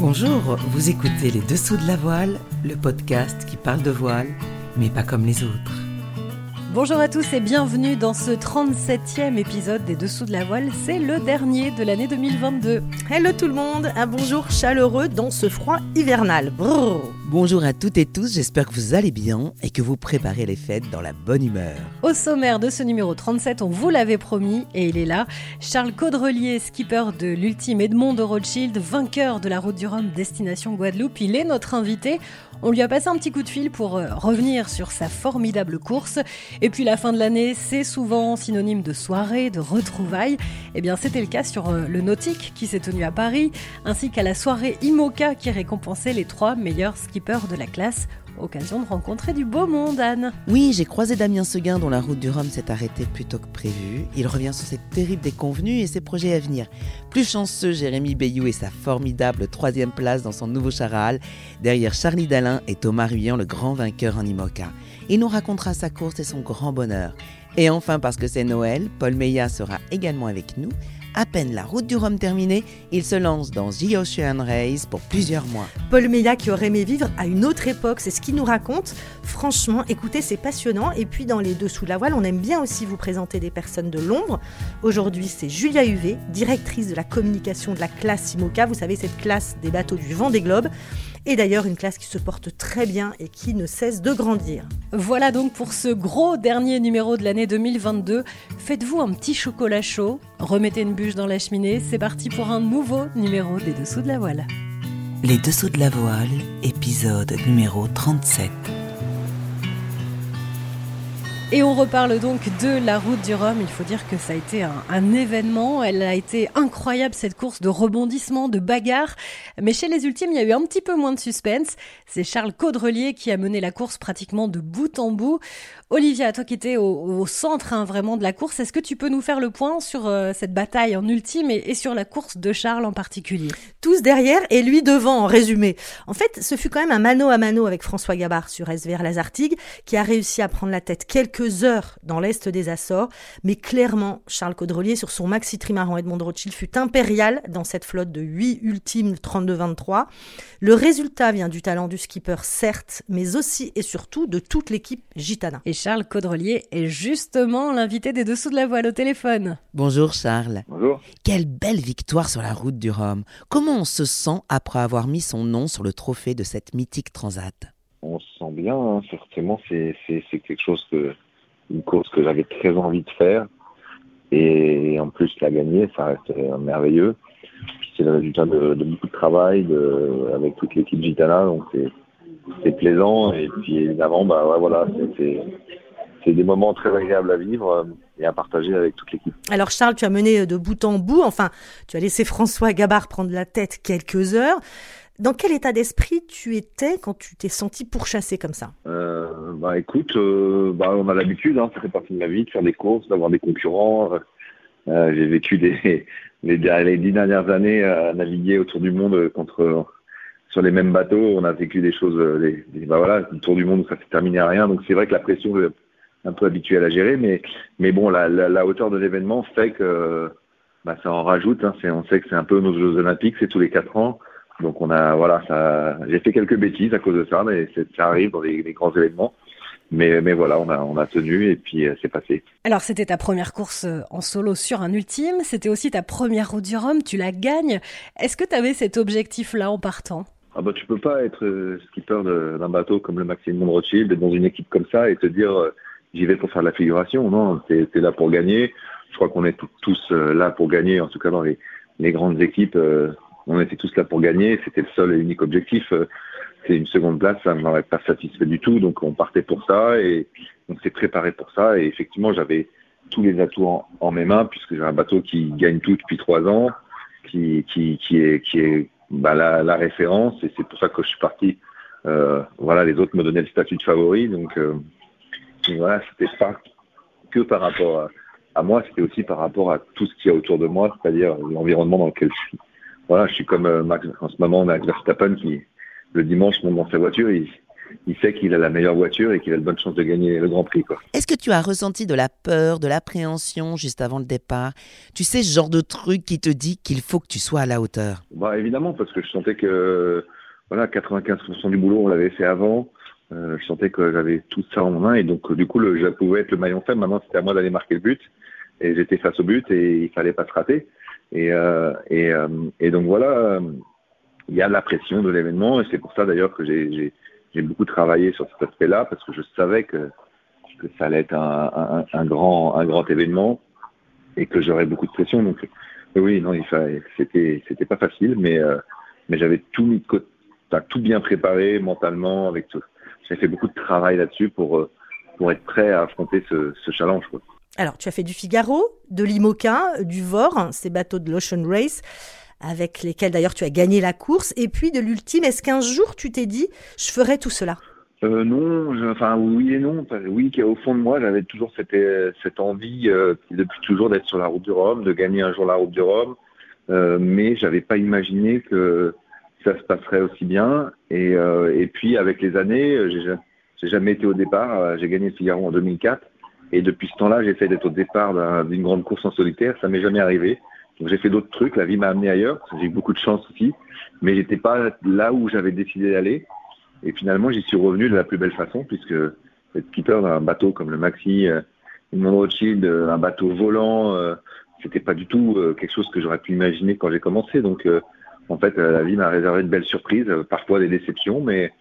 Bonjour, vous écoutez Les Dessous de la Voile, le podcast qui parle de voile, mais pas comme les autres. Bonjour à tous et bienvenue dans ce 37e épisode des Dessous de la Voile. C'est le dernier de l'année 2022. Hello tout le monde, un bonjour chaleureux dans ce froid hivernal. Brrr. Bonjour à toutes et tous, j'espère que vous allez bien et que vous préparez les fêtes dans la bonne humeur. Au sommaire de ce numéro 37, on vous l'avait promis et il est là. Charles Caudrelier, skipper de l'ultime Edmond de Rothschild, vainqueur de la route du Rhum destination Guadeloupe, il est notre invité. On lui a passé un petit coup de fil pour euh, revenir sur sa formidable course. Et puis la fin de l'année, c'est souvent synonyme de soirée, de retrouvailles. Eh bien, c'était le cas sur euh, le Nautique qui s'est tenu à Paris, ainsi qu'à la soirée IMOCA qui récompensait les trois meilleurs skippers de la classe. Occasion de rencontrer du beau monde, Anne. Oui, j'ai croisé Damien Seguin dont la route du Rhum s'est arrêtée plus tôt que prévu. Il revient sur cette terrible déconvenue et ses projets à venir. Plus chanceux, Jérémy Bayou et sa formidable troisième place dans son nouveau charal, derrière Charlie Dalin et Thomas Ruyant, le grand vainqueur en IMOCA. Il nous racontera sa course et son grand bonheur. Et enfin, parce que c'est Noël, Paul Meillat sera également avec nous. À peine la route du Rhum terminée, il se lance dans The Ocean Race pour plusieurs mois. Paul Meillat qui aurait aimé vivre à une autre époque, c'est ce qu'il nous raconte. Franchement, écoutez, c'est passionnant. Et puis dans les dessous de la voile, on aime bien aussi vous présenter des personnes de l'ombre. Aujourd'hui, c'est Julia Huvé, directrice de la communication de la classe IMOCA. Vous savez, cette classe des bateaux du vent des globes. Et d'ailleurs, une classe qui se porte très bien et qui ne cesse de grandir. Voilà donc pour ce gros dernier numéro de l'année 2022. Faites-vous un petit chocolat chaud, remettez une bûche dans la cheminée, c'est parti pour un nouveau numéro des Dessous de la Voile. Les Dessous de la Voile, épisode numéro 37. Et on reparle donc de la route du Rhum. Il faut dire que ça a été un, événement. Elle a été incroyable, cette course de rebondissement, de bagarre. Mais chez les ultimes, il y a eu un petit peu moins de suspense. C'est Charles Caudrelier qui a mené la course pratiquement de bout en bout. Olivia, toi qui étais au, au centre hein, vraiment de la course, est-ce que tu peux nous faire le point sur euh, cette bataille en ultime et, et, sur la course de Charles en particulier? Tous derrière et lui devant, en résumé. En fait, ce fut quand même un mano à mano avec François Gabard sur SVR Lazartigue, qui a réussi à prendre la tête quelques heures dans l'est des Açores. Mais clairement, Charles Caudrelier, sur son maxi trimaran Edmond de Rothschild, fut impérial dans cette flotte de 8 ultimes 32-23. Le résultat vient du talent du skipper, certes, mais aussi et surtout de toute l'équipe gitana. Et Charles Caudrelier est justement l'invité des dessous de la voile au téléphone. Bonjour Charles. Bonjour. Quelle belle victoire sur la route du Rhum. Comment on se sent après avoir mis son nom sur le trophée de cette mythique transat? On se sent bien, hein. forcément c'est quelque chose que une course que j'avais très envie de faire et en plus la gagner, ça reste merveilleux. C'est le résultat de, beaucoup de travail avec toute l'équipe Gitana, donc c'est plaisant et puis évidemment bah voilà c'est c'est des moments très agréables à vivre et à partager avec toute l'équipe. Alors Charles, tu as mené de bout en bout, enfin, tu as laissé François Gabard prendre la tête quelques heures. Dans quel état d'esprit tu étais quand tu t'es senti pourchassé comme ça? Euh, Bah écoute, euh, bah, on a l'habitude, hein, ça fait partie de ma vie, de faire des courses, d'avoir des concurrents. Euh, J'ai vécu les, les, dix dernières années à naviguer autour du monde contre sur les mêmes bateaux. On a vécu des choses, des, des, bah voilà, tour du monde, ça s'est terminé à rien. Donc c'est vrai que la pression est un peu habituée à la gérer, mais mais bon, la, la, la hauteur de l'événement fait que bah, ça en rajoute. Hein. On sait que c'est un peu nos Jeux Olympiques, c'est tous les quatre ans. Donc on a voilà, ça, j'ai fait quelques bêtises à cause de ça, mais ça arrive dans les, les grands événements. Mais, mais voilà, on a, on a tenu et puis euh, c'est passé. Alors c'était ta première course en solo sur un ultime, c'était aussi ta première route du Rhum, tu la gagnes. Est-ce que tu avais cet objectif-là en partant? Ah bah tu peux pas être euh, skipper d'un bateau comme le Maximum Rothschild dans une équipe comme ça et te dire euh, j'y vais pour faire de la figuration. Non, t'es es là pour gagner. Je crois qu'on est tous là pour gagner, en tout cas dans les, les grandes équipes on était tous là pour gagner, c'était le seul et unique objectif. C'est une seconde place, ça ne m'aurait pas satisfait du tout, donc on partait pour ça et on s'est préparé pour ça. Et effectivement, j'avais tous les atouts en, mes mains puisque j'ai un bateau qui gagne tout depuis trois ans, qui, est, bah, la, référence et c'est pour ça que je suis parti. Euh, voilà, les autres me donnaient le statut de favori, donc euh, voilà, c'était pas que par rapport à moi, c'était aussi par rapport à tout ce qu'il y a autour de moi, c'est-à-dire l'environnement dans lequel je suis voilà, je suis comme euh, Max, en ce moment, on a Max Verstappen qui, le dimanche, monte dans sa voiture, il, il sait qu'il a la meilleure voiture et qu'il a de bonnes chances de gagner le Grand Prix. Est-ce que tu as ressenti de la peur, de l'appréhension juste avant le départ? Tu sais, ce genre de truc qui te dit qu'il faut que tu sois à la hauteur? Bah, Évidemment, parce que je sentais que voilà, 95% du boulot, on l'avait fait avant. Euh, je sentais que j'avais tout ça en main et donc du coup, le, je pouvais être le maillon faible. Maintenant, c'était à moi d'aller marquer le but et j'étais face au but et il fallait pas se rater. Et, euh, et, euh, et donc voilà, il y a la pression de l'événement et c'est pour ça d'ailleurs que j'ai j'ai beaucoup travaillé sur cet aspect-là parce que je savais que, que ça allait être un, un, un, grand, un grand événement et que j'aurais beaucoup de pression. Donc, oui, non, c'était, c'était pas facile, mais, euh, mais j'avais tout mis de côté, tout bien préparé mentalement avec tout. J'avais fait beaucoup de travail là-dessus pour, euh, pour être prêt à affronter ce, ce challenge. Quoi. Alors, tu as fait du Figaro, de l'Imoca, du VOR, ces bateaux de l'Ocean Race avec lesquels d'ailleurs tu as gagné la course, et puis de l'ultime. Est-ce qu'un jour tu t'es dit, je ferai tout cela? Euh, non, enfin oui et non. Oui, au fond de moi, j'avais toujours cette, euh, envie euh, depuis toujours d'être sur la route du Rhum, de gagner un jour la route du Rhum, euh, mais j'avais pas imaginé que ça se passerait aussi bien. Et, euh, et puis avec les années, j'ai jamais été au départ. J'ai gagné le Figaro en 2004, et depuis ce temps-là, j'essaie d'être au départ d'une grande course en solitaire. Ça m'est jamais arrivé. Donc j'ai fait d'autres trucs, la vie m'a amené ailleurs, j'ai eu beaucoup de chance aussi, mais j'étais pas là où j'avais décidé d'aller. Et finalement, j'y suis revenu de la plus belle façon, puisque être skipper d'un bateau comme le Maxi, euh, une Rothschild, euh, un bateau volant, euh, c'était pas du tout euh, quelque chose que j'aurais pu imaginer quand j'ai commencé. Donc, en fait, la vie m'a réservé de belles surprises, parfois des déceptions, mais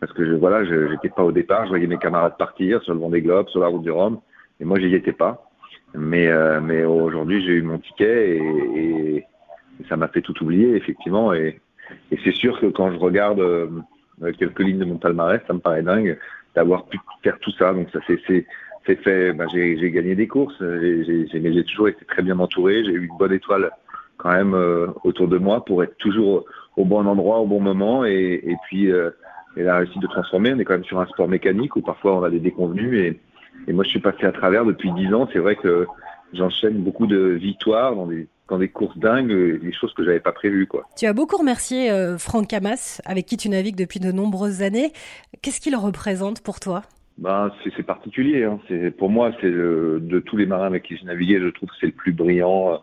parce que je, voilà, j'étais pas au départ, je voyais mes camarades partir sur le Vendée Globe, sur la route du Rhum, et moi, j'y étais pas. Mais, euh, mais aujourd'hui, j'ai eu mon ticket et, et, ça m'a fait tout oublier, effectivement. Et, et c'est sûr que quand je regarde euh, quelques lignes de mon palmarès, ça me paraît dingue d'avoir pu faire tout ça. Donc ça, c'est c'est fait. Ben, j'ai gagné des courses, j'ai toujours été très bien entouré. J'ai eu une bonne étoile quand même euh, autour de moi pour être toujours au bon endroit, au bon moment. Et, et puis, euh, elle a réussi de transformer. On est quand même sur un sport mécanique où parfois on a des déconvenus et et moi, je suis passé à travers depuis dix ans. C'est vrai que j'enchaîne beaucoup de victoires dans des dans des courses dingues, des choses que j'avais pas prévues. Quoi. Tu as beaucoup remercié euh, Franck Camas, avec qui tu navigues depuis de nombreuses années. Qu'est-ce qu'il représente pour toi? Ben, c'est particulier. Hein. C'est pour moi, c'est de tous les marins avec qui j'ai navigué, je trouve que c'est le plus brillant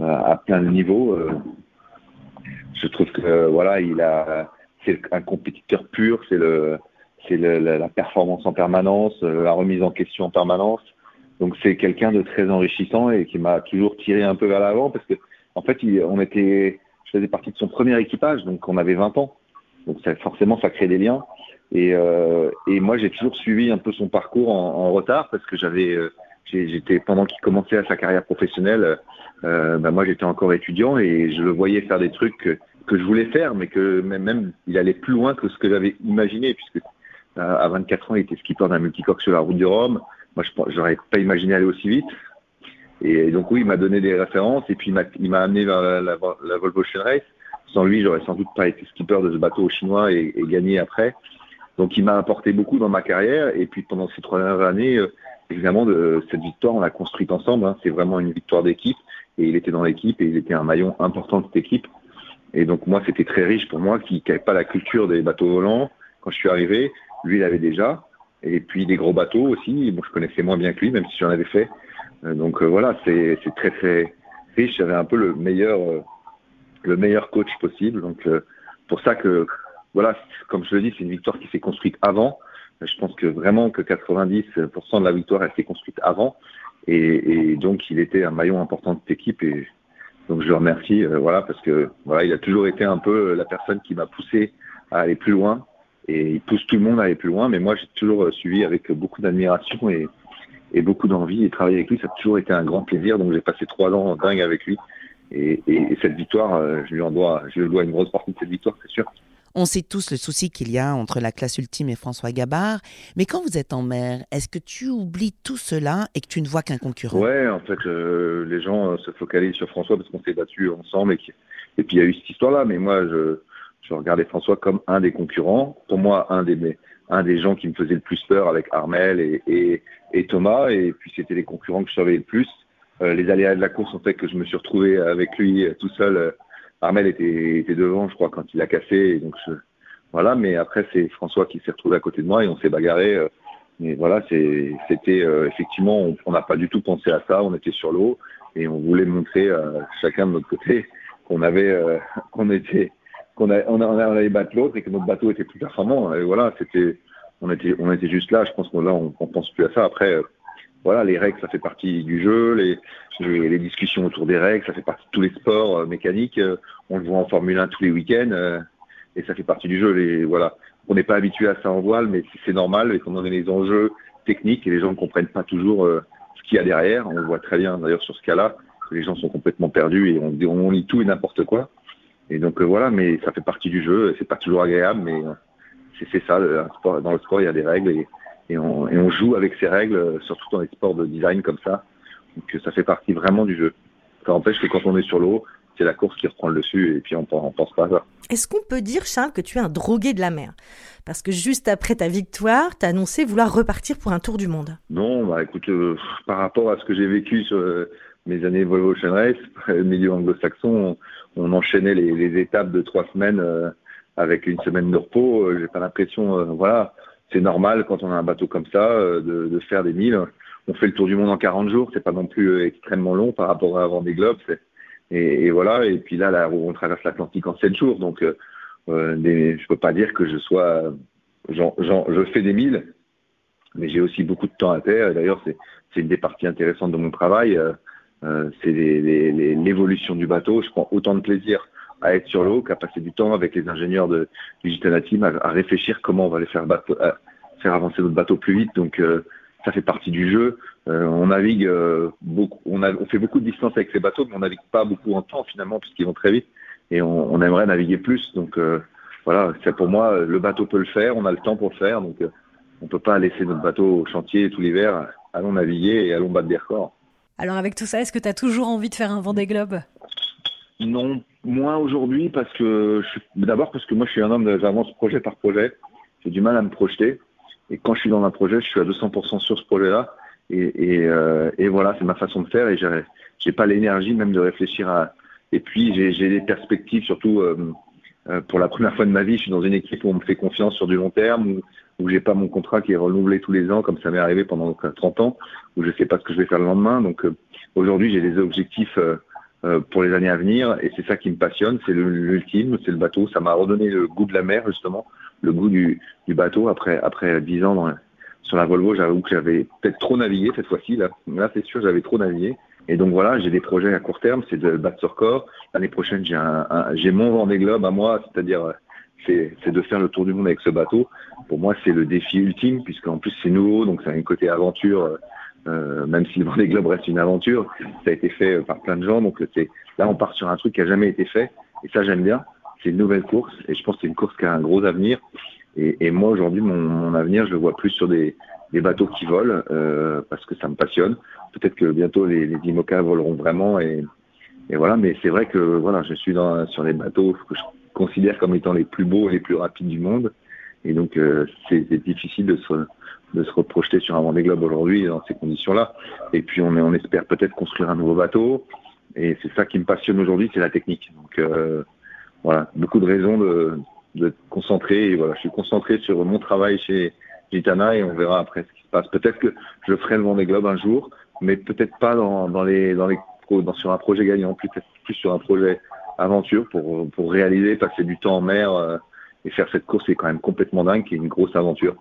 euh, à plein de niveaux. Euh. je trouve que voilà, il a, c'est un compétiteur pur. C'est le, c'est la, performance en permanence, euh, la remise en question en permanence. Donc c'est quelqu'un de très enrichissant et qui m'a toujours tiré un peu vers l'avant parce que en fait, on était, je faisais partie de son premier équipage, donc on avait 20 ans. Donc forcément, ça crée des liens. Et, euh, et moi, j'ai toujours suivi un peu son parcours en, retard parce que j'avais, euh, j'étais pendant qu'il commençait à sa carrière professionnelle, ben moi j'étais encore étudiant et je le voyais faire des trucs que, que je voulais faire, mais que même, même il allait plus loin que ce que j'avais imaginé puisque à 24 ans, il était skipper d'un multicoque sur la route du Rhum. Moi, je n'aurais pas imaginé aller aussi vite. Et donc oui, il m'a donné des références et puis il m'a amené vers la, Volvo Ocean Race. Sans lui, j'aurais sans doute pas été skipper de ce bateau chinois et, gagné après. Donc il m'a apporté beaucoup dans ma carrière. Et puis pendant ces trois dernières années, euh, évidemment, de, cette victoire, on l'a construite ensemble. Hein. C'est vraiment une victoire d'équipe. Et il était dans l'équipe et il était un maillon important de cette équipe. Et donc moi, c'était très riche pour moi qui n'avait pas la culture des bateaux volants quand je suis arrivé. Lui, il avait déjà. Et puis des gros bateaux aussi. Bon, je connaissais moins bien que lui, même si j'en avais fait. Euh, donc euh, voilà, c'est très très riche. J'avais un peu le meilleur euh, le meilleur coach possible. Donc pour ça que voilà, comme je le dis, c'est une victoire qui s'est construite avant. Je pense que vraiment que 90% de la victoire elle s'est construite avant. Et, donc il était un maillon important de cette équipe et donc je le remercie voilà parce que voilà il a toujours été un peu la personne qui m'a poussé à aller plus loin et il pousse tout le monde à aller plus loin. Mais moi, j'ai toujours euh, suivi avec beaucoup d'admiration et, et beaucoup d'envie et travailler avec lui, ça a toujours été un grand plaisir. Donc j'ai passé trois ans dingue avec lui. Et, et, et cette victoire, euh, je lui en dois, je lui dois une grosse partie de cette victoire, c'est sûr. On sait tous le souci qu'il y a entre la classe ultime et François Gabard, mais quand vous êtes en mer, est-ce que tu oublies tout cela et que tu ne vois qu'un concurrent? Ouais, en fait, euh, les gens se focalisent sur François parce qu'on s'est battu ensemble et, et puis il y a eu cette histoire-là, mais moi, je, je regardais François comme un des concurrents. Pour moi, un des, un des gens qui me faisait le plus peur avec Armel et, et, et Thomas. Et puis, c'était les concurrents que je savais le plus. Euh, les aléas de la course ont fait que je me suis retrouvé avec lui euh, tout seul. Armel était, était devant, je crois, quand il a cassé. Donc, je, voilà, mais après c'est François qui s'est retrouvé à côté de moi et on s'est bagarré. Euh, mais voilà, c'était euh, effectivement, on n'a pas du tout pensé à ça. On était sur l'eau et on voulait montrer euh, chacun de notre côté qu'on avait, qu'on était, qu'on a, on, allait battre l'autre et que notre bateau était plus performant. Et voilà, c'était, on était, on était juste là. Je pense que là, on, on pense plus à ça. Après, voilà, les règles, ça fait partie du jeu. Les, les, discussions autour des règles, ça fait partie de tous les sports mécaniques. on le voit en Formule 1 tous les week-ends et ça fait partie du jeu. Les, voilà, on n'est pas habitué à ça en voile, mais c'est normal, qu'on on a les enjeux techniques, et les gens ne comprennent pas toujours euh, ce qu'il y a derrière. On le voit très bien d'ailleurs sur ce cas-là, que les gens sont complètement perdus et on, on lit tout et n'importe quoi. Et donc euh, voilà, mais ça fait partie du jeu. C'est pas toujours agréable, mais euh, c'est ça. dans le sport, il y a des règles et, et, on, et on joue avec ces règles, surtout dans les sports de design comme ça. Donc ça fait partie vraiment du jeu. Ça empêche que quand on est sur l'eau, c'est la course qui reprend le dessus et puis on ne pense pas à ça. Est-ce qu'on peut dire, Charles, que tu es un drogué de la mer? Parce que juste après ta victoire, tu as annoncé vouloir repartir pour un tour du monde. Non, bah écoute, euh, par rapport à ce que j'ai vécu sur euh, mes années Volvo Ocean Race, milieu anglo-saxon, on, enchaînait les, étapes de trois semaines euh, avec une semaine de repos. j'ai pas l'impression, voilà, c'est normal quand on a un bateau comme ça de, faire des milles. On fait le tour du monde en 40 jours, c'est pas non plus extrêmement long par rapport à avant des globes. Et, voilà. Et puis là, là on traverse l'Atlantique en sept jours. Donc, euh, euh des, je peux pas dire que je sois, je fais des milles, mais j'ai aussi beaucoup de temps à terre. D'ailleurs, c'est une des parties intéressantes de mon travail. Euh, c'est l'évolution du bateau. Je prends autant de plaisir à être sur l'eau qu'à passer du temps avec les ingénieurs de, du Gitana Team à, à, réfléchir comment on va les faire, bateau, faire avancer notre bateau plus vite. Donc, euh, ça fait partie du jeu. Euh, on navigue euh, beaucoup, on, a, on, fait beaucoup de distance avec ces bateaux, mais on navigue pas beaucoup en temps finalement puisqu'ils vont très vite et on, on aimerait naviguer plus. Donc euh, voilà, c'est pour moi le bateau peut le faire, on a le temps pour le faire, donc on peut pas laisser notre bateau au chantier tout l'hiver. Allons naviguer et allons battre des records. Alors avec tout ça, est-ce que tu as toujours envie de faire un Vendée Globe? Non, moins aujourd'hui parce que d'abord parce que moi je suis un homme j'avance projet par projet. J'ai du mal à me projeter. Et quand je suis dans un projet, je suis à 200% sur ce projet-là. Et, euh, et voilà, c'est ma façon de faire. Et j'ai, pas l'énergie même de réfléchir à. Et puis j'ai, des perspectives, surtout euh, euh, pour la première fois de ma vie, je suis dans une équipe où on me fait confiance sur du long terme, où j'ai pas mon contrat qui est renouvelé tous les ans, comme ça m'est arrivé pendant 30 ans, où je sais pas ce que je vais faire le lendemain. Donc euh, aujourd'hui, j'ai des objectifs. Euh, pour les années à venir et c'est ça qui me passionne, c'est l'ultime, c'est le bateau. Ça m'a redonné le goût de la mer justement le goût du, du bateau après après dix ans dans, sur la Volvo. J'avoue que j'avais peut-être trop navigué cette fois-ci. Là, là c'est sûr, j'avais trop navigué. Et donc voilà, j'ai des projets à court terme, c'est de battre ce record. L'année prochaine, j'ai un, j'ai mon Vendée Globe à moi, c'est-à-dire c'est, de faire le tour du monde avec ce bateau. Pour moi, c'est le défi ultime, puisqu'en plus c'est nouveau, donc c'est un côté aventure. Euh, même si le Vendée Globe reste une aventure, ça a été fait par plein de gens. Donc là, on part sur un truc qui a jamais été fait, et ça j'aime bien c'est une nouvelle course et je pense que c'est une course qui a un gros avenir. Et, et moi aujourd'hui, mon, mon, avenir, je le vois plus sur des, des bateaux qui volent euh, parce que ça me passionne. Peut-être que bientôt les, les IMOCA voleront vraiment et, et voilà. Mais c'est vrai que voilà, je suis dans, sur les bateaux que je considère comme étant les plus beaux et les plus rapides du monde. Et donc euh, c'est difficile de se, de se reprojeter sur un Vendée Globe aujourd'hui dans ces conditions-là. Et puis on, espère peut-être construire un nouveau bateau. Et c'est ça qui me passionne aujourd'hui, c'est la technique. Donc euh, voilà, beaucoup de raisons de, de concentrer. Et voilà, je suis concentré sur mon travail chez Gitana et on verra après ce qui se passe. Peut-être que je ferai le Vendée Globe un jour, mais peut-être pas dans, dans les dans les dans, sur un projet gagnant, peut-être plus sur un projet aventure pour pour réaliser, passer du temps en mer euh, et faire cette course est quand même complètement dingue, qui est une grosse aventure.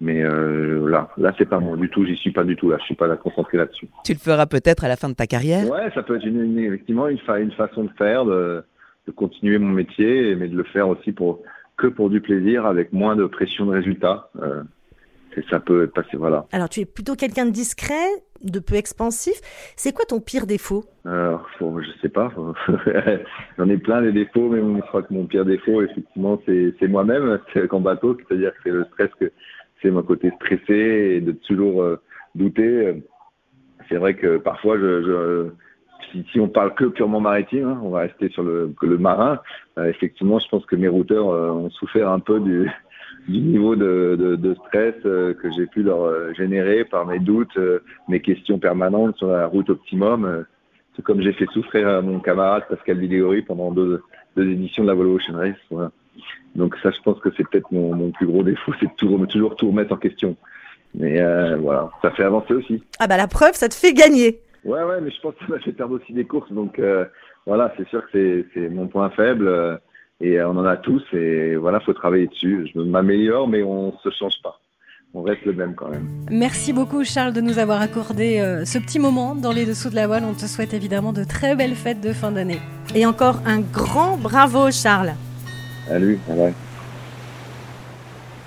Mais euh, là, là, c'est pas moi du tout. J'y suis pas du tout. Là, je suis pas là concentré là-dessus. Tu le feras peut-être à la fin de ta carrière? Ouais, ça peut être une, effectivement une, fa une façon de faire, de, de continuer mon métier, mais de le faire aussi pour que pour du plaisir, avec moins de pression de résultat. Euh, ça peut passer, voilà. Alors, tu es plutôt quelqu'un de discret, de peu expansif. C'est quoi ton pire défaut? Alors, faut, je sais pas. J'en ai plein des défauts, mais je crois que mon pire défaut, effectivement, c'est moi-même. C'est en bateau, c'est-à-dire que c'est le stress, que c'est mon côté stressé et de toujours euh, douter. C'est vrai que parfois, si, si, on parle que purement maritime, hein, on va rester sur le, le marin. Euh, effectivement, je pense que mes routeurs euh, ont souffert un peu du, du niveau de, de, de stress euh, que j'ai pu leur euh, générer par mes doutes, mes questions permanentes sur la route optimum. C'est comme j'ai fait souffrir à mon camarade Pascal Vidéory pendant deux, deux éditions de la Volvo Ocean Race. Voilà. Donc ça, je pense que c'est peut-être mon, mon, plus gros défaut, c'est de toujours, toujours tout remettre en question. Mais euh, voilà, ça fait avancer aussi. Ah bah la preuve, ça te fait gagner. Ouais, ouais, mais je pense que ça m'a fait perdre aussi des courses. Donc euh, voilà, c'est sûr que c'est mon point faible. Euh, et on en a tous. Et voilà, faut travailler dessus. Je m'améliore, mais on se change pas. On reste le même quand même. Merci beaucoup Charles de nous avoir accordé euh, ce petit moment dans les dessous de la voile. On te souhaite évidemment de très belles fêtes de fin d'année. Et encore un grand bravo Charles. Salut, bye.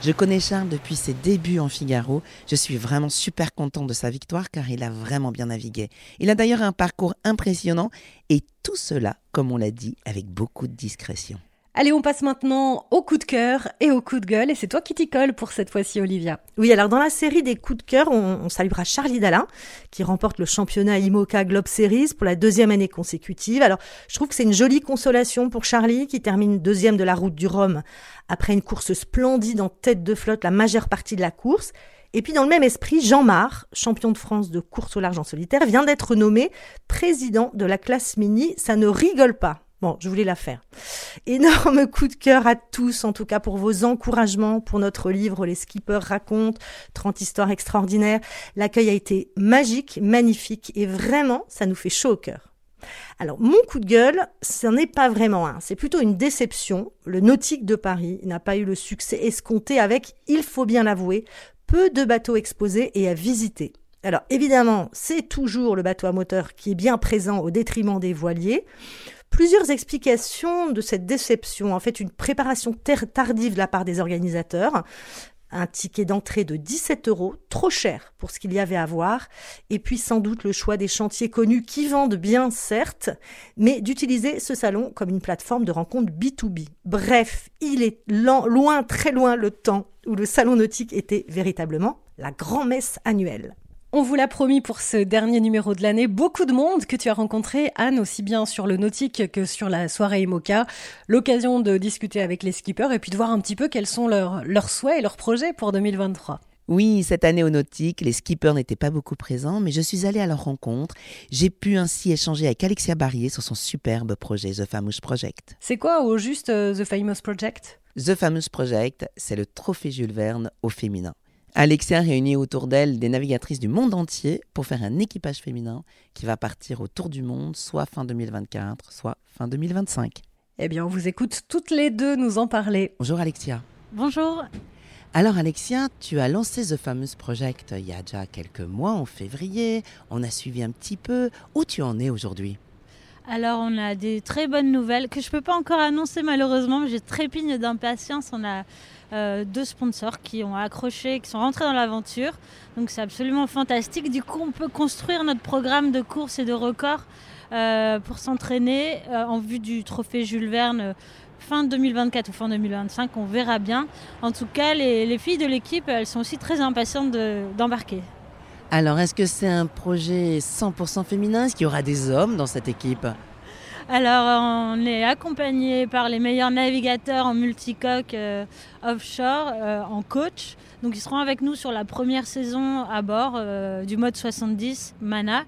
Je connais Charles depuis ses débuts en Figaro. Je suis vraiment super content de sa victoire car il a vraiment bien navigué. Il a d'ailleurs un parcours impressionnant et tout cela, comme on l'a dit, avec beaucoup de discrétion. Allez, on passe maintenant au coup de cœur et au coup de gueule. Et c'est toi qui t'y colle pour cette fois-ci, Olivia. Oui, alors dans la série des coups de cœur, on, saluera Charlie Dalin, qui remporte le championnat IMOCA Globe Series pour la deuxième année consécutive. Alors, je trouve que c'est une jolie consolation pour Charlie, qui termine deuxième de la route du Rhum après une course splendide en tête de flotte la majeure partie de la course. Et puis dans le même esprit, Jean Mar, champion de France de course au large en solitaire, vient d'être nommé président de la classe mini. Ça ne rigole pas. Bon, je voulais la faire. Énorme coup de cœur à tous, en tout cas pour vos encouragements pour notre livre Les skippers racontent 30 histoires extraordinaires. L'accueil a été magique, magnifique et vraiment, ça nous fait chaud au cœur. Alors, mon coup de gueule, ce n'est pas vraiment un, c'est plutôt une déception. Le nautique de Paris n'a pas eu le succès escompté avec, il faut bien l'avouer, peu de bateaux exposés et à visiter. Alors évidemment, c'est toujours le bateau à moteur qui est bien présent au détriment des voiliers plusieurs explications de cette déception. En fait, une préparation tardive de la part des organisateurs, un ticket d'entrée de 17 euros, trop cher pour ce qu'il y avait à voir, et puis sans doute le choix des chantiers connus qui vendent bien, certes, mais d'utiliser ce salon comme une plateforme de rencontre B2B. Bref, il est loin, très loin le temps où le salon nautique était véritablement la grand-messe annuelle. On vous l'a promis pour ce dernier numéro de l'année, beaucoup de monde que tu as rencontré, Anne, aussi bien sur le nautique que sur la soirée IMOCA. L'occasion de discuter avec les skippers et puis de voir un petit peu quels sont leurs, leurs souhaits et leurs projets pour 2023. Oui, cette année au nautique, les skippers n'étaient pas beaucoup présents, mais je suis allée à leur rencontre. J'ai pu ainsi échanger avec Alexia Barrier sur son superbe projet The Famous Project. C'est quoi au juste euh, The Famous Project? The Famous Project, c'est le trophée Jules Verne au féminin. Alexia réunit autour d'elle des navigatrices du monde entier pour faire un équipage féminin qui va partir autour du monde, soit fin 2024, soit fin 2025. Eh bien, on vous écoute toutes les deux nous en parler. Bonjour Alexia. Bonjour. Alors Alexia, tu as lancé The Famous Project il y a déjà quelques mois, en février. On a suivi un petit peu. Où tu en es aujourd'hui? Alors, on a des très bonnes nouvelles que je ne peux pas encore annoncer malheureusement, mais j'ai trépigne d'impatience. On a euh, deux sponsors qui ont accroché, qui sont rentrés dans l'aventure. Donc, c'est absolument fantastique. Du coup, on peut construire notre programme de course et de record euh, pour s'entraîner euh, en vue du trophée Jules Verne fin 2024 ou fin 2025, on verra bien. En tout cas, les, filles de l'équipe, elles sont aussi très impatientes d'embarquer. Alors, est-ce que c'est un projet 100% féminin? Est-ce qu'il y aura des hommes dans cette équipe? Alors, on est accompagné par les meilleurs navigateurs en multicoque euh, offshore, euh, en coach. Donc, ils seront avec nous sur la première saison à bord euh, du mode 70 Mana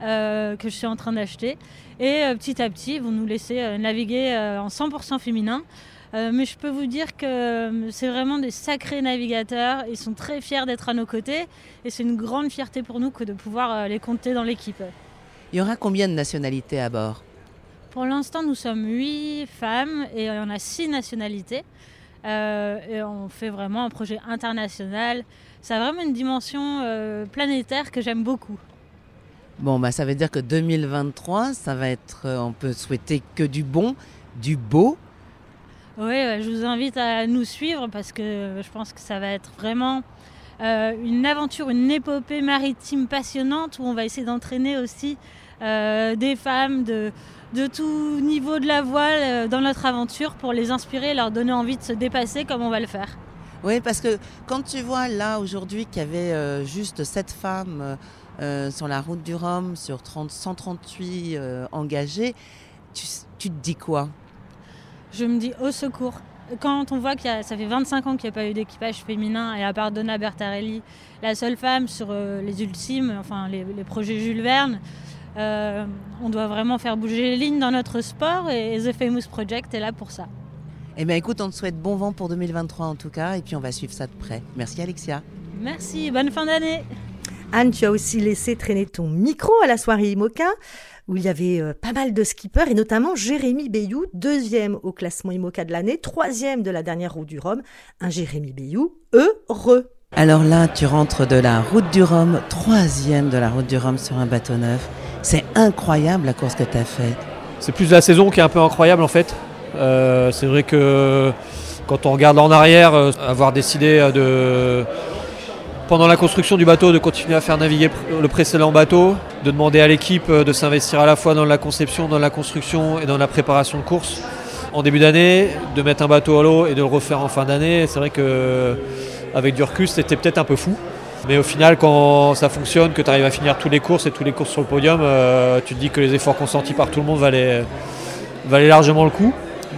que je suis en train d'acheter. Et petit à petit, ils vont nous laisser naviguer en 100% féminin. Euh, mais je peux vous dire que euh, c'est vraiment des sacrés navigateurs. Ils sont très fiers d'être à nos côtés et c'est une grande fierté pour nous que de pouvoir euh, les compter dans l'équipe. Il y aura combien de nationalités à bord? Pour l'instant, nous sommes 8 femmes et on a 6 nationalités. et on fait vraiment un projet international. Ça a vraiment une dimension planétaire que j'aime beaucoup. Bon, bah, ça veut dire que 2023, ça va être, on peut souhaiter que du bon, du beau oui, je vous invite à nous suivre parce que je pense que ça va être vraiment euh, une aventure, une épopée maritime passionnante où on va essayer d'entraîner aussi euh, des femmes de, tout niveau de la voile euh, dans notre aventure pour les inspirer, leur donner envie de se dépasser comme on va le faire. Oui, parce que quand tu vois là aujourd'hui qu'il y avait juste sept femmes sur la route du Rhum, sur 30, 138 engagées, tu, tu te dis quoi? Je me dis au secours. Quand on voit que ça fait 25 ans qu'il n'y a pas eu d'équipage féminin, et à part Donna Bertarelli, la seule femme sur euh, les ultimes, enfin les, projets Jules Verne, euh, on doit vraiment faire bouger les lignes dans notre sport et The Famous Project est là pour ça. Eh bien écoute, on te souhaite bon vent pour 2023 en tout cas, et puis on va suivre ça de près. Merci Alexia. Merci, bonne fin d'année. Anne, tu as aussi laissé traîner ton micro à la soirée IMOCA où il y avait euh, pas mal de skippers et notamment Jérémy Bayou, deuxième au classement IMOCA de l'année, troisième de la dernière route du Rhum. Un Jérémy Bayou heureux. Alors là, tu rentres de la route du Rhum, troisième de la route du Rhum sur un bateau neuf. C'est incroyable la course que tu as faite. C'est plus la saison qui est un peu incroyable en fait. Euh, c'est vrai que quand on regarde en arrière, euh, avoir décidé de pendant la construction du bateau de continuer à faire naviguer le précédent bateau, de demander à l'équipe euh, de s'investir à la fois dans la conception, dans la construction et dans la préparation de course. En début d'année, de mettre un bateau à l'eau et de le refaire en fin d'année, c'est vrai que avec du recul, c'était peut-être un peu fou. Mais au final, quand ça fonctionne, que tu arrives à finir toutes les courses et toutes les courses sur le podium, euh, tu te dis que les efforts consentis par tout le monde valaient, largement le coup.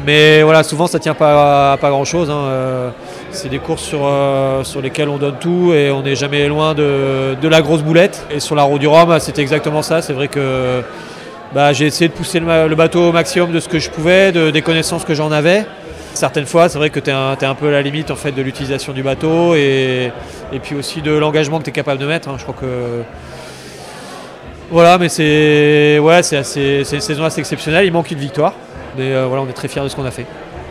Mais voilà, souvent ça tient pas à pas grand chose. Hein. C'est des courses sur, euh, sur lesquelles on donne tout et on n'est jamais loin de, la grosse boulette. Et sur la roue du Rhum, c'était exactement ça. C'est vrai que bah, j'ai essayé de pousser le, bateau au maximum de ce que je pouvais, de, des connaissances que j'en avais. Certaines fois, c'est vrai que tu es, un peu à la limite en fait, de l'utilisation du bateau et, puis aussi de l'engagement que tu es capable de mettre. Hein. Je crois que. Voilà, mais c'est ouais, une saison assez exceptionnelle. Il manque une victoire. Mais euh, voilà, on est très fiers de ce qu'on a fait.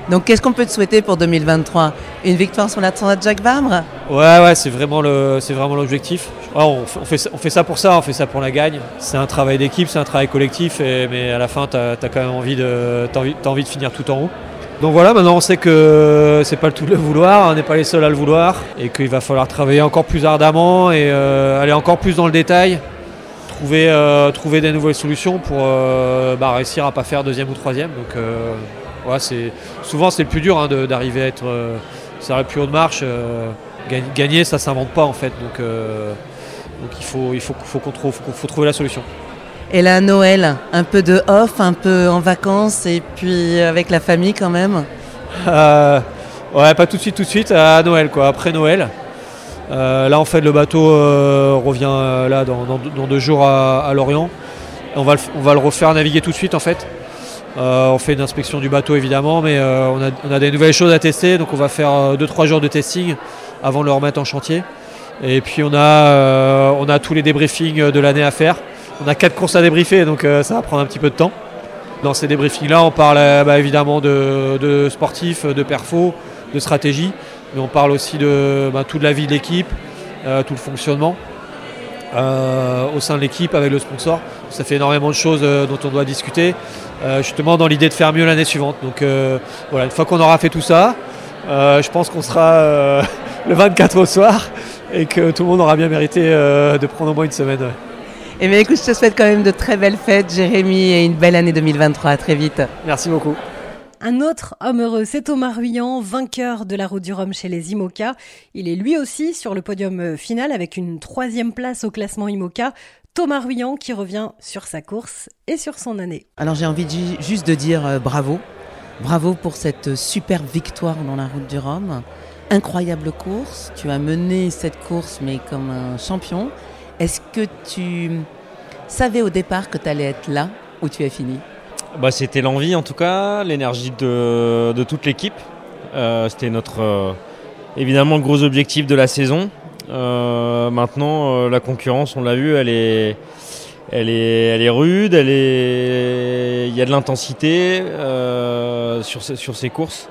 Donc qu'est-ce qu'on peut te souhaiter pour 2023 Une victoire sur la de Jacques Vabre? Ouais, ouais, c'est vraiment l'objectif. on, fait, on, fait, ça pour ça, on fait ça pour la gagne. C'est un travail d'équipe, c'est un travail collectif, mais à la fin, tu as, quand même envie de, envie, de finir tout en haut. Donc voilà, maintenant on sait que c'est pas le tout de le vouloir, on n'est pas les seuls à le vouloir, et qu'il va falloir travailler encore plus ardemment et euh, aller encore plus dans le détail, trouver, euh, trouver des nouvelles solutions pour euh, bah, réussir à pas faire deuxième ou troisième. Donc c'est, souvent c'est le plus dur hein, d'arriver à être euh, sur la plus haute marche. Euh, gagner, ça s'invente pas en fait. Donc, euh, donc il faut, il faut, faut qu'on trouve, faut, trouver la solution. Et là, Noël, un peu de off, un peu en vacances et puis avec la famille quand même Ouais, pas tout de suite, tout de suite, à Noël, quoi, après Noël. là, en fait, le bateau revient là dans, deux jours à, Lorient. On va, on va le refaire naviguer tout de suite, en fait. Euh, on fait une inspection du bateau évidemment, mais euh, on, a, des nouvelles choses à tester, donc on va faire 2-3 euh, jours de testing avant de le remettre en chantier. Et puis on a, tous les débriefings de l'année à faire. On a 4 courses à débriefer, donc ça va prendre un petit peu de temps. Dans ces débriefings-là, on parle bah, évidemment de, sportifs, de perfos, de stratégie, mais on parle aussi de bah, toute la vie de l'équipe, tout le fonctionnement. au sein de l'équipe avec le sponsor. Ça fait énormément de choses dont on doit discuter. Euh, justement dans l'idée de faire mieux l'année suivante. Donc euh, voilà, une fois qu'on aura fait tout ça, euh, je pense qu'on sera le 24 au soir et que tout le monde aura bien mérité de prendre au moins une semaine. Et eh bien écoute, je te souhaite quand même de très belles fêtes, Jérémy, et une belle année 2023. À très vite. Merci beaucoup. Un autre homme heureux, c'est Thomas Ruyant, vainqueur de la Route du Rhum chez les IMOCA. Il est lui aussi sur le podium final avec une troisième place au classement IMOCA. Thomas Ruyant qui revient sur sa course et sur son année. Alors j'ai envie juste de dire euh, bravo. Bravo pour cette superbe victoire dans la route du Rhum. Incroyable course. Tu as mené cette course mais comme un champion. Est-ce que tu savais au départ que tu allais être là où tu as fini? Bah, C'était l'envie en tout cas, l'énergie de, toute l'équipe. Euh, c'était notre euh, évidemment le gros objectif de la saison. Euh, maintenant, euh, la concurrence, on l'a vu, elle est, elle est, elle est rude, elle est, il y a de l'intensité euh, sur, sur ces courses.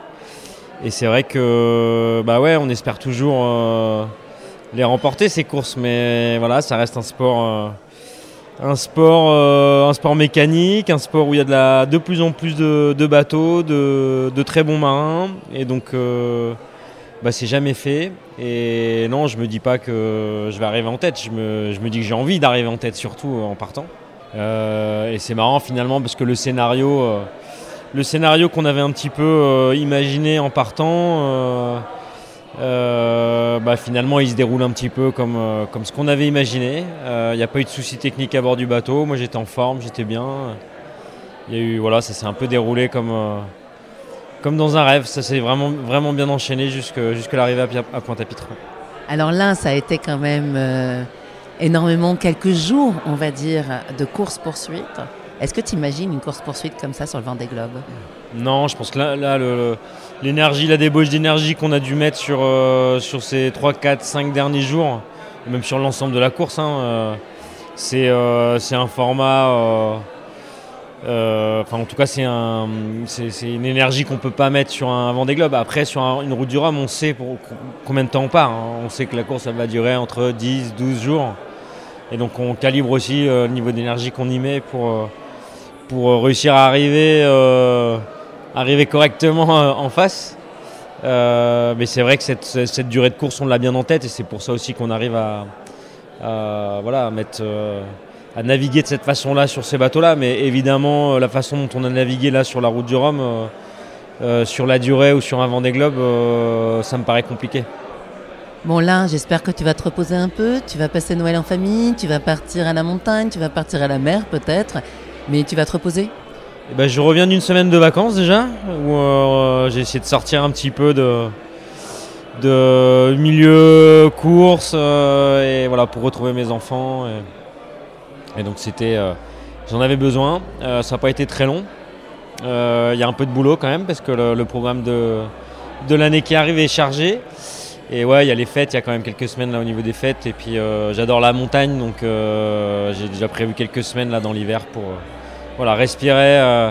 Et c'est vrai que, bah ouais, on espère toujours les remporter ces courses, mais voilà, ça reste un sport, un sport, un sport mécanique, un sport où il y a de, la, de plus en plus de, bateaux, de, de, très bons marins, et donc bah, c'est jamais fait. Et non, je me dis pas que je vais arriver en tête. Je me, je me dis que j'ai envie d'arriver en tête, surtout en partant. Euh, et c'est marrant finalement parce que le scénario, euh, le scénario qu'on avait un petit peu euh, imaginé en partant, bah, finalement il se déroule un petit peu comme, comme ce qu'on avait imaginé. Il n'y a pas eu de soucis techniques à bord du bateau. Moi j'étais en forme, j'étais bien. Y a eu, voilà, ça s'est un peu déroulé comme comme dans un rêve. Ça s'est vraiment, vraiment bien enchaîné jusqu'à jusqu l'arrivée à, Pointe-à-Pitre. Alors là, ça a été quand même euh, énormément quelques jours, on va dire, de course-poursuite. Est-ce que tu imagines une course-poursuite comme ça sur le Vendée Globe? Non, je pense que là, l'énergie, la débauche d'énergie qu'on a dû mettre sur, euh, sur ces 3, 4, 5 derniers jours, même sur l'ensemble de la course, hein, euh, c'est un format enfin, en tout cas, c'est un, une énergie qu'on peut pas mettre sur un Vendée Globe. Après, sur une route du Rhum, on sait pour combien de temps on part. Hein. On sait que la course, va durer entre 10, 12 jours. Et donc, on calibre aussi euh, le niveau d'énergie qu'on y met pour, euh, réussir à arriver, arriver correctement en face. mais c'est vrai que cette, durée de course, on l'a bien en tête et c'est pour ça aussi qu'on arrive à, voilà, à mettre à naviguer de cette façon-là sur ces bateaux-là. Mais évidemment, euh, la façon dont on a navigué là sur la route du Rhum, euh, euh, sur la durée ou sur un Vendée Globe, ça me paraît compliqué. Bon là, j'espère que tu vas te reposer un peu, tu vas passer Noël en famille, tu vas partir à la montagne, tu vas partir à la mer peut-être, mais tu vas te reposer eh ben, Je reviens d'une semaine de vacances déjà, où j'ai essayé de sortir un petit peu de, de milieu course, et voilà, pour retrouver mes enfants. Et donc c'était, euh, j'en avais besoin. Euh, ça n'a pas été très long. Euh, il y a un peu de boulot quand même parce que le, programme de, de l'année qui arrive est chargé. Et ouais, il y a les fêtes, il y a quand même quelques semaines là au niveau des fêtes. Et puis j'adore la montagne, donc j'ai déjà prévu quelques semaines là dans l'hiver pour voilà, respirer,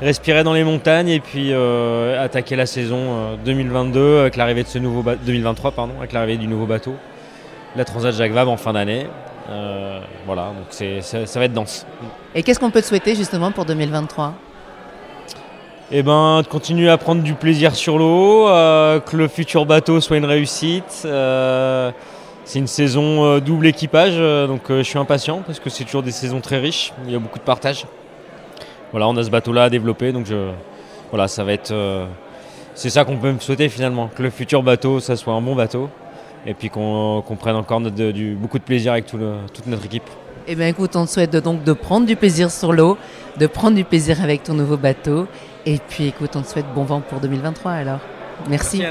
respirer dans les montagnes et puis attaquer la saison 2022 avec l'arrivée de ce nouveau 2023 pardon, avec l'arrivée du nouveau bateau, la Transat Jacques Vabre en fin d'année. Euh, voilà, donc c'est, ça, va être dense. Et qu'est-ce qu'on peut te souhaiter justement pour 2023 eh ben, de continuer à prendre du plaisir sur l'eau, euh, que le futur bateau soit une réussite. Euh, c'est une saison double équipage, donc je suis impatient parce que c'est toujours des saisons très riches. Il y a beaucoup de partage. Voilà, on a ce bateau-là à développer, donc je, voilà, ça va être. c'est ça qu'on peut me souhaiter finalement, que le futur bateau, ça soit un bon bateau et puis qu'on prenne encore du, beaucoup de plaisir avec tout toute notre équipe. Eh bien écoute, on te souhaite donc de prendre du plaisir sur l'eau, de prendre du plaisir avec ton nouveau bateau. Et puis écoute, on te souhaite bon vent pour 2023 alors. Merci.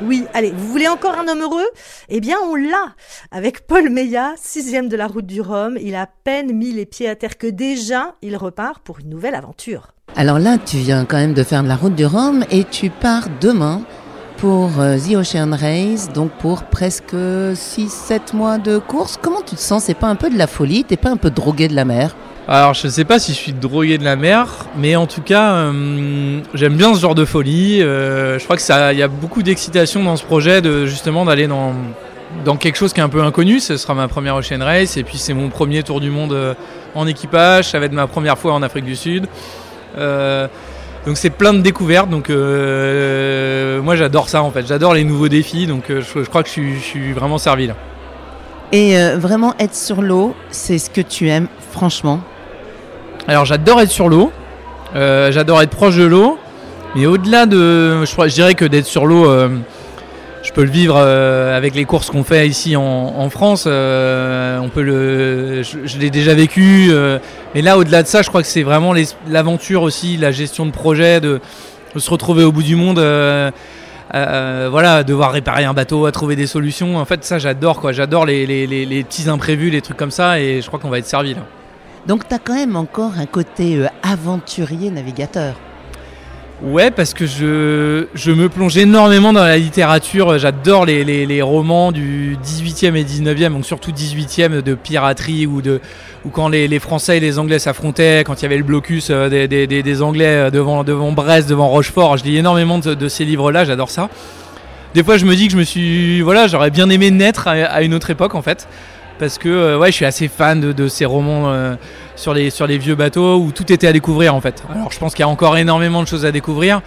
oui, allez, vous voulez encore un homme heureux? Eh bien, on l'a Avec Paul Meillat, sixième de la route du Rhum, il a à peine mis les pieds à terre que déjà, il repart pour une nouvelle aventure. Alors là, tu viens quand même de faire de la route du Rhum et tu pars demain pour euh, The Ocean Race, donc pour presque 6-7 mois de course. Comment tu te sens? C'est pas un peu de la folie? T'es pas un peu drogué de la mer? Alors je sais pas si je suis drogué de la mer, mais en tout cas euh, j'aime bien ce genre de folie. Euh, je crois que il y a beaucoup d'excitation dans ce projet de justement d'aller dans dans quelque chose qui est un peu inconnu. Ce sera ma première Ocean Race et puis c'est mon premier tour du monde en équipage. Ça va être ma première fois en Afrique du Sud. Donc c'est plein de découvertes. Donc euh, moi j'adore ça en fait. J'adore les nouveaux défis. Donc euh, je, crois que je suis, vraiment servi là. Et euh, vraiment être sur l'eau, c'est ce que tu aimes franchement Alors j'adore être sur l'eau. j'adore être proche de l'eau. Mais au-delà de, je, je, dirais que d'être sur l'eau je peux le vivre euh, avec les courses qu'on fait ici en, France. Euh, on peut le, je, l'ai déjà vécu. Euh, mais là, au-delà de ça, je crois que c'est vraiment l'aventure aussi, la gestion de projet, de, se retrouver au bout du monde. voilà, devoir réparer un bateau, à trouver des solutions. En fait, ça, j'adore quoi. J'adore les, petits imprévus, les trucs comme ça, et je crois qu'on va être servi là. Donc, tu as quand même encore un côté aventurier navigateur. Ouais, parce que je, je me plonge énormément dans la littérature. J'adore les, les, romans du 18e et 19e, donc surtout 18e de piraterie ou, de, ou quand les, les Français et les Anglais s'affrontaient, quand il y avait le blocus euh, des, des, Anglais euh, devant, devant Brest, devant Rochefort. Je lis énormément de, ces livres-là, j'adore ça. Des fois, je me dis que je me suis. Voilà, j'aurais bien aimé naître à, une autre époque en fait. Parce que euh, ouais, je suis assez fan de, ces romans sur les, sur les vieux bateaux où tout était à découvrir en fait. Alors je pense qu'il y a encore énormément de choses à découvrir.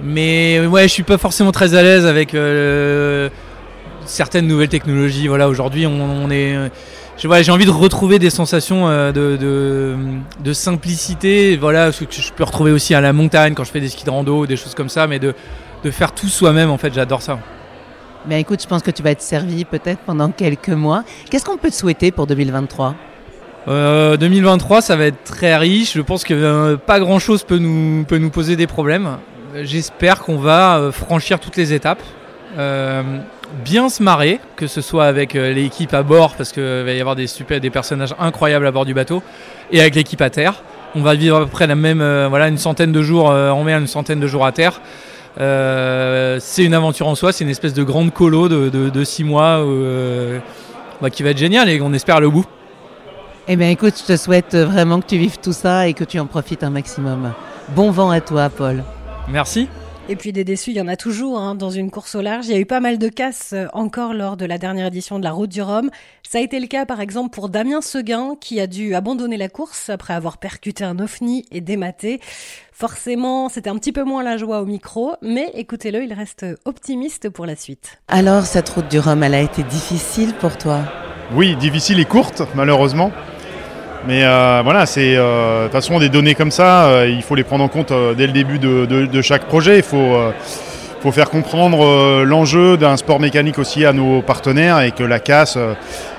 Mais ouais, je suis pas forcément très à l'aise avec euh, certaines nouvelles technologies. Voilà, aujourd'hui on, est. j'ai envie de retrouver des sensations euh, de, de, simplicité, voilà, ce que je peux retrouver aussi à la montagne quand je fais des skis de rando, des choses comme ça, mais de, de faire tout soi-même, en fait, j'adore ça. Mais écoute, je pense que tu vas être servi peut-être pendant quelques mois. Qu'est-ce qu'on peut te souhaiter pour 2023 2023, euh, ça va être très riche. Je pense que euh, pas grand chose peut nous, peut nous poser des problèmes. J'espère qu'on va euh, franchir toutes les étapes. bien se marrer, que ce soit avec l'équipe à bord, parce qu'il va y avoir des, super, des personnages incroyables à bord du bateau, et avec l'équipe à terre. On va vivre à peu près la même, voilà, une centaine de jours en mer, une centaine de jours à terre. C'est une aventure en soi, c'est une espèce de grande colo de, six mois bah, qui va être génial et on espère au bout. Eh bien écoute, je te souhaite vraiment que tu vives tout ça et que tu en profites un maximum. Bon vent à toi, Paul. Merci. Et puis des déçus, il y en a toujours hein, dans une course au large. Il y a eu pas mal de casses euh, encore lors de la dernière édition de la Route du Rhum. Ça a été le cas par exemple pour Damien Seguin qui a dû abandonner la course après avoir percuté un ovni et dématé. Forcément, c'était un petit peu moins la joie au micro, mais écoutez-le, il reste optimiste pour la suite. Alors, cette Route du Rhum, elle a été difficile pour toi? Oui, difficile et courte, malheureusement. Mais euh, voilà, c'est euh, de toute façon des données comme ça, euh, il faut les prendre en compte dès le début de, chaque projet. Il faut, faut faire comprendre l'enjeu d'un sport mécanique aussi à nos partenaires et que la casse,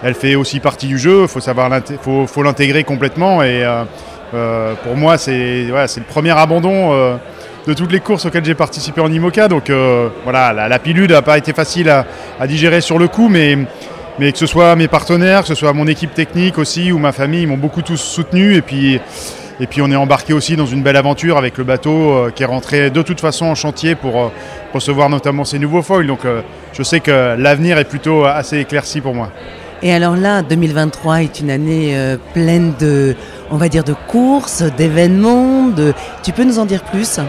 elle fait aussi partie du jeu. Il faut l'intégrer complètement. Et pour moi, c'est le premier abandon de toutes les courses auxquelles j'ai participé en IMOCA. Donc voilà, la, pilule n'a pas été facile à, à, digérer sur le coup, mais mais que ce soit mes partenaires, que ce soit mon équipe technique aussi ou ma famille, ils m'ont beaucoup tous soutenu et puis et puis on est embarqué aussi dans une belle aventure avec le bateau euh, qui est rentré de toute façon en chantier pour euh, recevoir notamment ces nouveaux foils. Donc euh, je sais que l'avenir est plutôt assez éclairci pour moi. Et alors là, 2023 est une année pleine de, on va dire, de courses, d'événements. Tu peux nous en dire plus?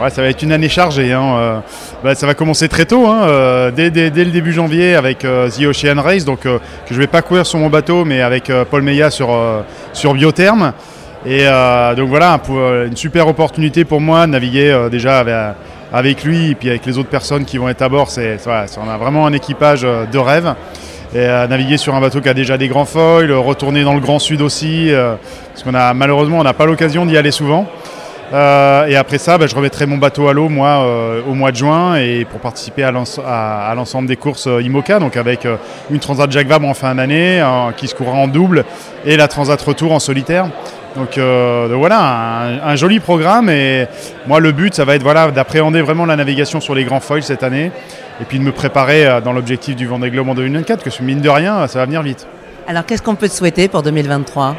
Ouais, ça va être une année chargée. Hein. Euh, bah, ça va commencer très tôt, hein, euh, dès, le début janvier avec euh, The Ocean Race, donc que je ne vais pas courir sur mon bateau, mais avec Paul Meillat sur, sur Biotherme. Et donc voilà, une super opportunité pour moi de naviguer déjà avec, lui et puis avec les autres personnes qui vont être à bord. C'est, on a vraiment un équipage de rêve. Et naviguer sur un bateau qui a déjà des grands foils, retourner dans le Grand Sud aussi, parce qu'on a malheureusement on n'a pas l'occasion d'y aller souvent. Euh, et après ça, bah, je remettrai mon bateau à l'eau moi euh, au mois de juin et pour participer à l'ensemble des courses euh, IMOCA, donc avec une Transat Jacques Vabre en fin d'année qui se courra en double et la Transat Retour en solitaire. Donc, voilà, un, joli programme et moi le but ça va être voilà, d'appréhender vraiment la navigation sur les grands foils cette année et puis de me préparer dans l'objectif du Vendée Globe en 2024 que mine de rien ça va venir vite. Alors qu'est-ce qu'on peut te souhaiter pour 2023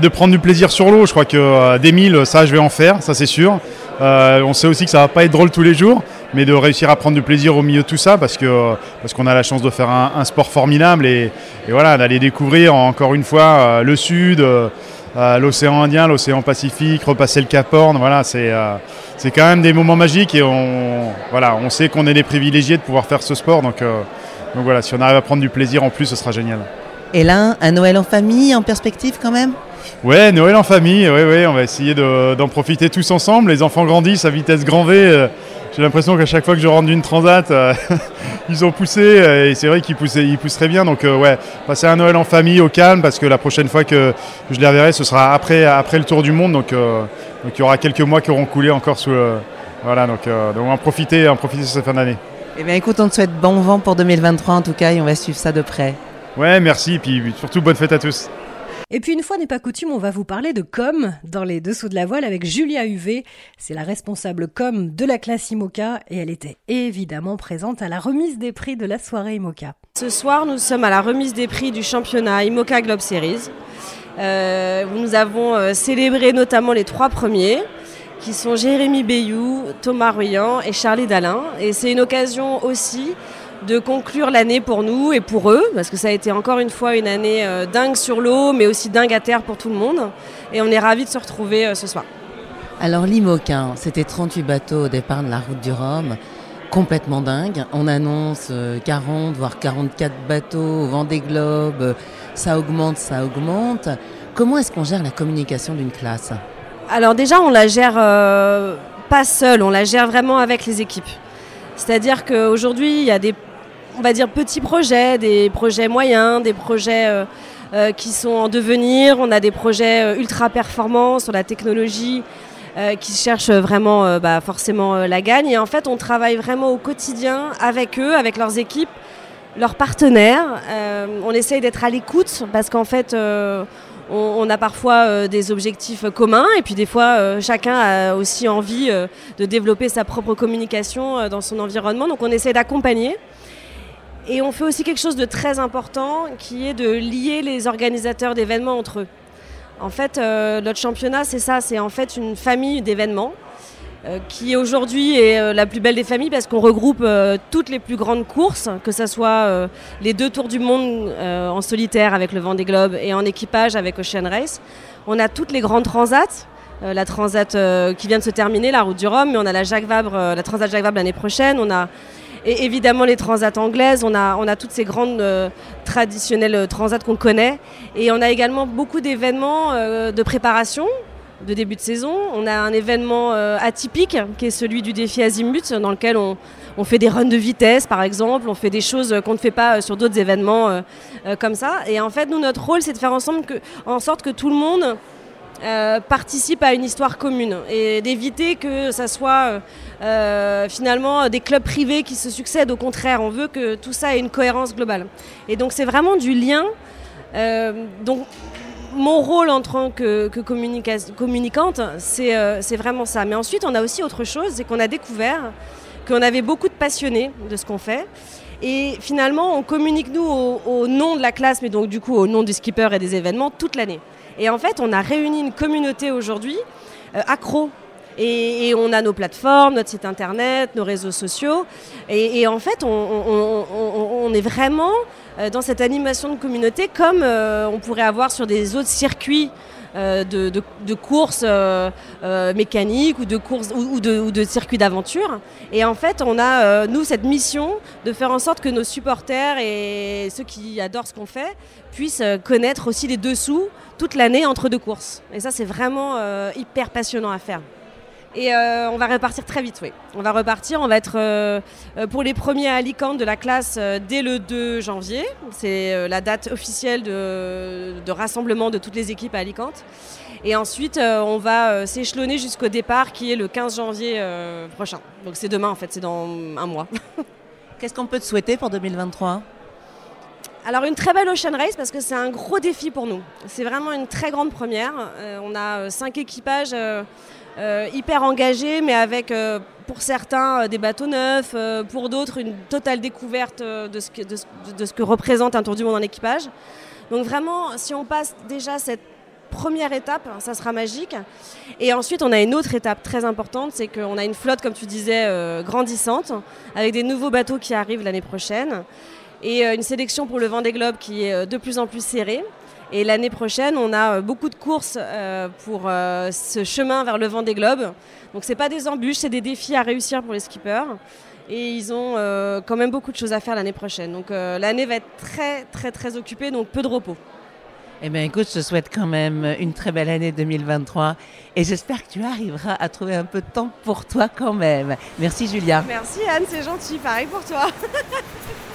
de prendre du plaisir sur l'eau, je crois que euh, des 1000, ça je vais en faire, ça c'est sûr. Euh, on sait aussi que ça va pas être drôle tous les jours, mais de réussir à prendre du plaisir au milieu de tout ça, parce que parce qu'on a la chance de faire un, sport formidable et, voilà, d'aller découvrir encore une fois euh, le sud, l'océan Indien, l'océan Pacifique, repasser le Cap Horn, voilà, c'est c'est quand même des moments magiques et on voilà, on sait qu'on est des privilégiés de pouvoir faire ce sport, donc donc voilà, si on arrive à prendre du plaisir en plus, ce sera génial. Et là, un Noël en famille, en perspective quand même? Ouais, Noël en famille, ouais, ouais, on va essayer d'en profiter tous ensemble. Les enfants grandissent à vitesse grand V. Euh, j'ai l'impression qu'à chaque fois que je rentre d'une transat, euh, ils ont poussé euh, et c'est vrai qu'ils ils pousseraient bien. Donc ouais, passer un Noël en famille au calme parce que la prochaine fois que je les reverrai, ce sera après, après le tour du monde. Donc, donc il y aura quelques mois qui auront coulé encore sous Voilà, donc, donc on va en profiter, en profiter sur cette fin d'année. Eh bien écoute, on te souhaite bon vent pour 2023 en tout cas et on va suivre ça de près. Ouais, merci, et puis surtout bonne fête à tous. Et puis une fois n'est pas coutume, on va vous parler de com dans les dessous de la voile avec Julia UV. C'est la responsable com de la classe IMOCA et elle était évidemment présente à la remise des prix de la soirée IMOCA. Ce soir, nous sommes à la remise des prix du championnat IMOCA Globe Series. Euh, nous avons euh, célébré notamment les trois premiers qui sont Jérémy Bayou, Thomas Ruyant et Charlie Dalin. Et c'est une occasion aussi de conclure l'année pour nous et pour eux, parce que ça a été encore une fois une année euh, dingue sur l'eau, mais aussi dingue à terre pour tout le monde. Et on est ravis de se retrouver euh, ce soir. Alors l'Imoquin, c'était 38 bateaux au départ de la route du Rhum, complètement dingue. On annonce 40, euh, voire 44 bateaux au Vendée Globe, ça augmente, ça augmente. Comment est-ce qu'on gère la communication d'une classe? Alors déjà, on la gère pas seule, on la gère vraiment avec les équipes. C'est-à-dire qu'aujourd'hui, il y a des on va dire, petits projets, des projets moyens, des projets euh, euh, qui sont en devenir. On a des projets euh, ultra performants sur la technologie qui cherchent vraiment bah, forcément la gagne. Et en fait, on travaille vraiment au quotidien avec eux, avec leurs équipes, leurs partenaires. on essaye d'être à l'écoute parce qu'en fait, on, a parfois des objectifs communs et puis des fois chacun a aussi envie de développer sa propre communication dans son environnement. Donc on essaie d'accompagner. Et on fait aussi quelque chose de très important qui est de lier les organisateurs d'événements entre eux. En fait, euh, notre championnat, c'est ça, c'est en fait une famille d'événements euh, qui aujourd'hui est euh, la plus belle des familles parce qu'on regroupe toutes les plus grandes courses, que ce soit les deux tours du monde en solitaire avec le Vendée Globe et en équipage avec Ocean Race. On a toutes les grandes transats. la transat qui vient de se terminer, la route du Rhum, mais on a la Jacques Vabre, la transat Jacques Vabre l'année prochaine. On a et évidemment les transats anglaises. On a, on toutes ces grandes euh, traditionnelles euh, transats qu'on connaît. Et on a également beaucoup d'événements euh, de préparation de début de saison. On a un événement atypique qui est celui du défi Azimut dans lequel on, fait des runs de vitesse par exemple, on fait des choses qu'on ne fait pas sur d'autres événements comme ça. Et en fait, nous, notre rôle, c'est de faire ensemble en sorte que tout le monde euh, participe à une histoire commune et d'éviter que ça soit euh, euh, finalement des clubs privés qui se succèdent. Au contraire, on veut que tout ça ait une cohérence globale. Et donc c'est vraiment du lien. Euh, donc mon rôle en tant que, que communica- communicante, c'est vraiment ça. Mais ensuite, on a aussi autre chose, c'est qu'on a découvert qu'on avait beaucoup de passionnés de ce qu'on fait. Et finalement, on communique nous au, au nom de la classe, mais donc du coup au nom du skipper et des événements toute l'année. Et en fait, on a réuni une communauté aujourd'hui euh, accro. Et, on a nos plateformes, notre site internet, nos réseaux sociaux. Et, en fait, on est vraiment euh, dans cette animation de communauté comme euh, on pourrait avoir sur des autres circuits euh, de, courses euh, euh, mécaniques ou de ou, de, circuits d'aventure. Et en fait, on a nous cette mission de faire en sorte que nos supporters et ceux qui adorent ce qu'on fait puissent connaître aussi les dessous toute l'année entre deux courses. Et ça, c'est vraiment hyper passionnant à faire. Et euh, on va repartir très vite, oui. On va repartir, on va être euh, euh, pour les premiers à Alicante de la classe euh, dès le 2 janvier. C'est la date officielle de, de rassemblement de toutes les équipes à Alicante. Et ensuite, on va s'échelonner jusqu'au départ qui est le 15 janvier prochain. Donc c'est demain en fait, c'est dans un mois. Qu'est-ce qu'on peut te souhaiter pour 2023 Alors une très belle Ocean Race parce que c'est un gros défi pour nous. C'est vraiment une très grande première. On a cinq équipages hyper engagés, mais avec euh, pour certains euh, des bateaux neufs, euh, pour d'autres une totale découverte euh, de, ce que, représente un tour du monde en équipage. Donc vraiment, si on passe déjà cette première étape, ça sera magique. Et ensuite, on a une autre étape très importante, c'est qu'on a une flotte, comme tu disais, euh, grandissante, avec des nouveaux bateaux qui arrivent l'année prochaine et euh, une sélection pour le Vendée Globe qui est euh, de plus en plus serrée. Et l'année prochaine, on a euh, beaucoup de courses euh, pour euh, ce chemin vers le Vendée Globe. Donc c'est pas des embûches, c'est des défis à réussir pour les skippers. Et ils ont quand même beaucoup de choses à faire l'année prochaine. Donc l'année va être très très très occupée, donc peu de repos. Eh bien, écoute, je te souhaite quand même une très belle année 2023 et j'espère que tu arriveras à trouver un peu de temps pour toi quand même. Merci, Julia. Merci Anne, c'est gentil, pareil pour toi.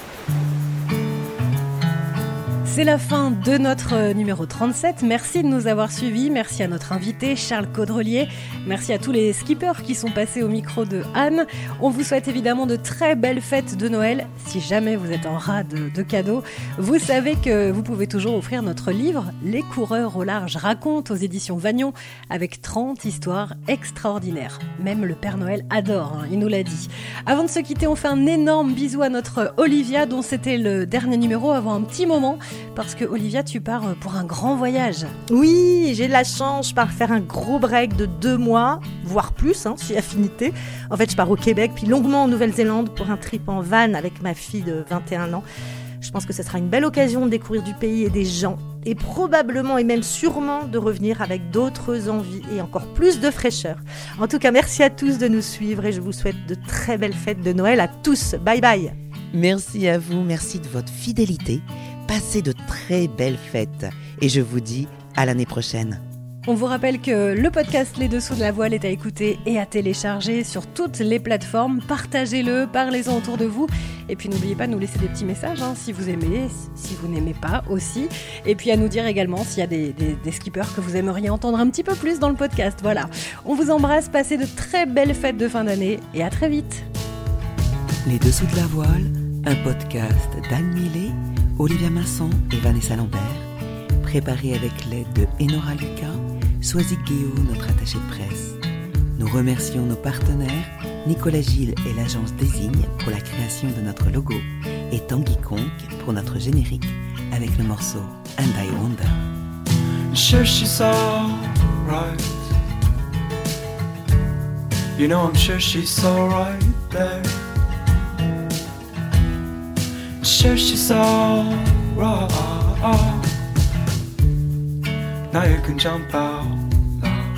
C'est la fin de notre euh, numéro 37. Merci de nous avoir suivis. Merci à notre invité Charles Caudrelier. Merci à tous les skippers qui sont passés au micro de Anne. On vous souhaite évidemment de très belles fêtes de Noël. Si jamais vous êtes en ras de, de cadeaux, vous savez que vous pouvez toujours offrir notre livre Les coureurs au large racontent aux éditions Vagnon avec 30 histoires extraordinaires. Même le Père Noël adore, hein, il nous l'a dit. Avant de se quitter, on fait un énorme bisou à notre Olivia dont c'était le dernier numéro avant un petit moment parce que Olivia, tu pars pour un grand voyage. Oui, j'ai de la chance, je pars faire un gros break de deux mois, voire plus, hein, si affinité. En fait, je pars au Québec, puis longuement en Nouvelle-Zélande pour un trip en van avec ma fille de 21 ans. Je pense que ce sera une belle occasion de découvrir du pays et des gens, et probablement et même sûrement de revenir avec d'autres envies et encore plus de fraîcheur. En tout cas, merci à tous de nous suivre et je vous souhaite de très belles fêtes de Noël à tous. Bye bye Merci à vous, merci de votre fidélité. Passez de très belles fêtes et je vous dis à l'année prochaine. On vous rappelle que le podcast Les Dessous de la Voile est à écouter et à télécharger sur toutes les plateformes. Partagez-le, parlez-en autour de vous. Et puis n'oubliez pas de nous laisser des petits messages hein, si vous aimez, si vous n'aimez pas aussi. Et puis à nous dire également s'il y a des, des- des skippers que vous aimeriez entendre un petit peu plus dans le podcast. Voilà. On vous embrasse, passez de très belles fêtes de fin d'année et à très vite. Les Dessous de la Voile, un podcast d'Anne Millet, Olivia Masson et Vanessa Lambert, préparé avec l'aide de Enora Lucas, Guéot, notre attaché de presse. Nous remercions nos partenaires, Nicolas Gilles et l'agence Désigne pour la création de notre logo et Tanguy Conk pour notre générique avec le morceau And I Wonder. sure she's alright. You know, I'm sure she's alright there. Sure she's alright. Now you can jump out loud.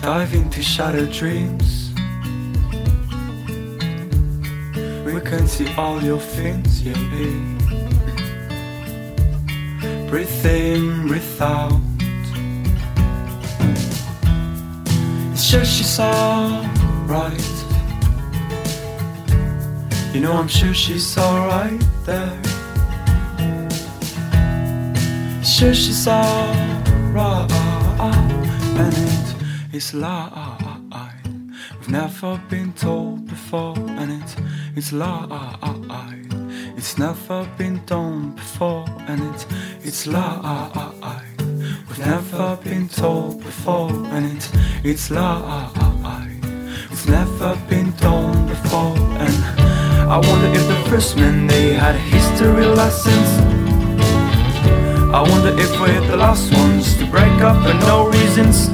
Dive into shattered dreams. We can see all your fins, yeah. Breathe in, breathe out. It's just she's alright. You know, I'm sure she's alright there. Sure, she's alright. And it is lie. We've never been told before, and it is lie. It's never been done before, and it it's lie. We've never been told before, and it it's lie. It's never been done before, and I wonder if the first men they had a history lessons. I wonder if we're the last ones to break up for no reasons.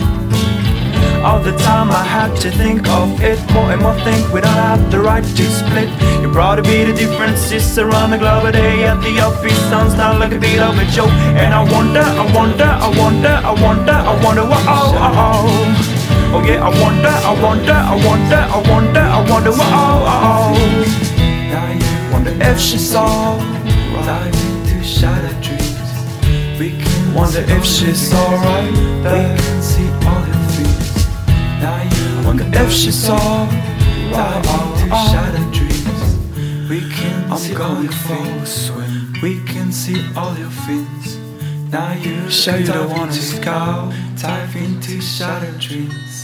All the time I had to think of it more and more think we don't have the right to split You brought to be the differences around the globe a day at the office sounds now like a bit of a joke And I wonder, I wonder, I wonder, I wonder, I wonder what oh, oh, oh Oh yeah, I wonder, I wonder, I wonder, I wonder, I wonder what oh, oh, oh wonder if she saw Dive into shattered dreams. We can wonder if she's alright We can see all her feet now you wonder if she saw Dive into shattered dreams. We can I'm see going for a swim. We can see all your fins Now you show you don't wanna scout Dive into shattered dreams